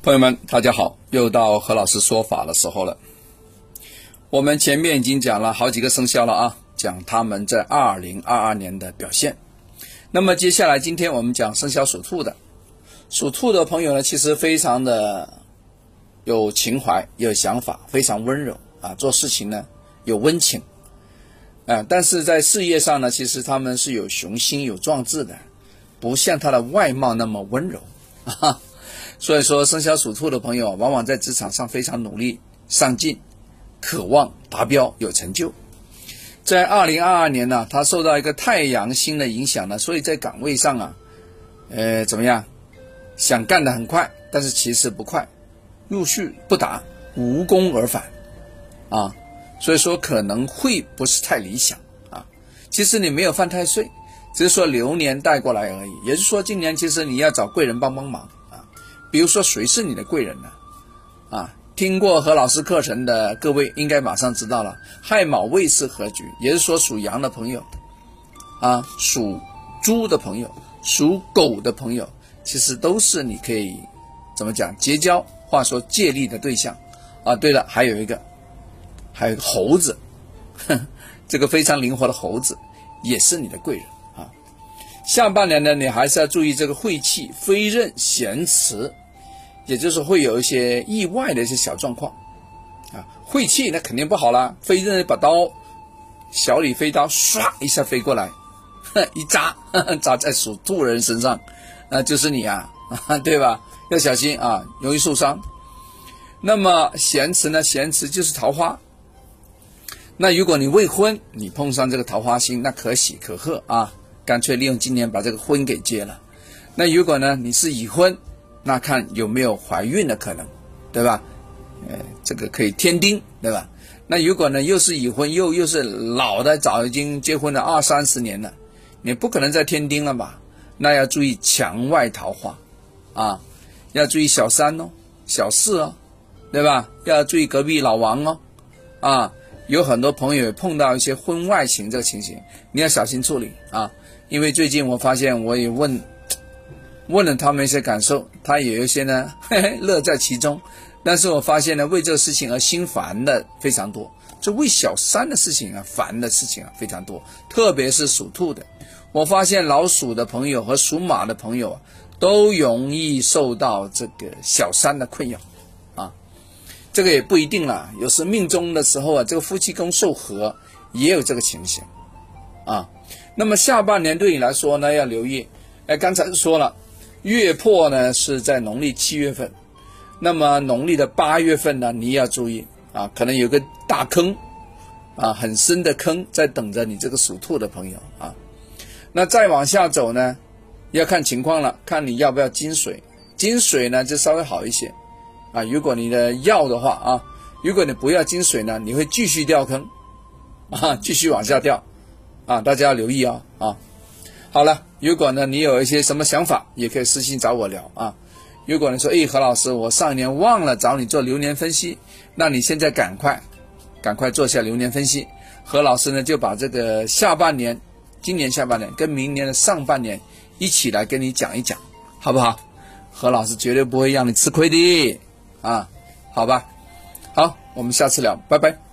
朋友们，大家好，又到何老师说法的时候了。我们前面已经讲了好几个生肖了啊，讲他们在二零二二年的表现。那么接下来，今天我们讲生肖属兔的。属兔的朋友呢，其实非常的有情怀、有想法，非常温柔啊，做事情呢有温情啊。但是在事业上呢，其实他们是有雄心、有壮志的，不像他的外貌那么温柔啊。所以说，生肖属兔的朋友往往在职场上非常努力、上进，渴望达标、有成就。在二零二二年呢，他受到一个太阳星的影响呢，所以在岗位上啊，呃，怎么样？想干得很快，但是其实不快，陆续不达，无功而返，啊，所以说可能会不是太理想啊。其实你没有犯太岁，只是说流年带过来而已。也就是说，今年其实你要找贵人帮帮忙。比如说，谁是你的贵人呢？啊，听过何老师课程的各位应该马上知道了。亥卯未是合局，也就是说属羊的朋友，啊，属猪的朋友，属狗的朋友，其实都是你可以怎么讲结交，话说借力的对象。啊，对了，还有一个，还有个猴子，这个非常灵活的猴子，也是你的贵人。下半年呢，你还是要注意这个晦气、飞刃、咸池，也就是会有一些意外的一些小状况啊。晦气那肯定不好啦，飞刃一把刀，小李飞刀唰一下飞过来，一扎 扎在属兔人身上，那就是你啊，对吧？要小心啊，容易受伤。那么咸池呢？咸池就是桃花。那如果你未婚，你碰上这个桃花星，那可喜可贺啊。干脆利用今年把这个婚给结了。那如果呢你是已婚，那看有没有怀孕的可能，对吧？呃，这个可以添丁，对吧？那如果呢又是已婚又又是老的，早已经结婚了二三十年了，你不可能再添丁了吧？那要注意墙外桃花啊，要注意小三哦，小四哦，对吧？要注意隔壁老王哦，啊，有很多朋友碰到一些婚外情这个情形，你要小心处理啊。因为最近我发现，我也问 问了他们一些感受，他也有一些呢嘿嘿 乐在其中，但是我发现呢，为这个事情而心烦的非常多，就为小三的事情啊烦的事情啊非常多，特别是属兔的，我发现老鼠的朋友和属马的朋友啊，都容易受到这个小三的困扰，这个也不一定啦，有时命中的时候啊，这个夫妻宫受合也有这个情形啊。那么下半年对你来说呢，要留意。哎，刚才说了，月破呢是在农历七月份，那么农历的八月份呢，你要注意啊，可能有个大坑啊，很深的坑在等着你这个属兔的朋友啊。那再往下走呢，要看情况了，看你要不要金水。金水呢就稍微好一些啊。如果你的要的话啊，如果你不要金水呢，你会继续掉坑啊，继续往下掉。啊，大家要留意啊啊！好了，如果呢你有一些什么想法，也可以私信找我聊啊。如果你说，哎，何老师，我上一年忘了找你做流年分析，那你现在赶快，赶快做下流年分析。何老师呢就把这个下半年，今年下半年跟明年的上半年一起来跟你讲一讲，好不好？何老师绝对不会让你吃亏的啊，好吧？好，我们下次聊，拜拜。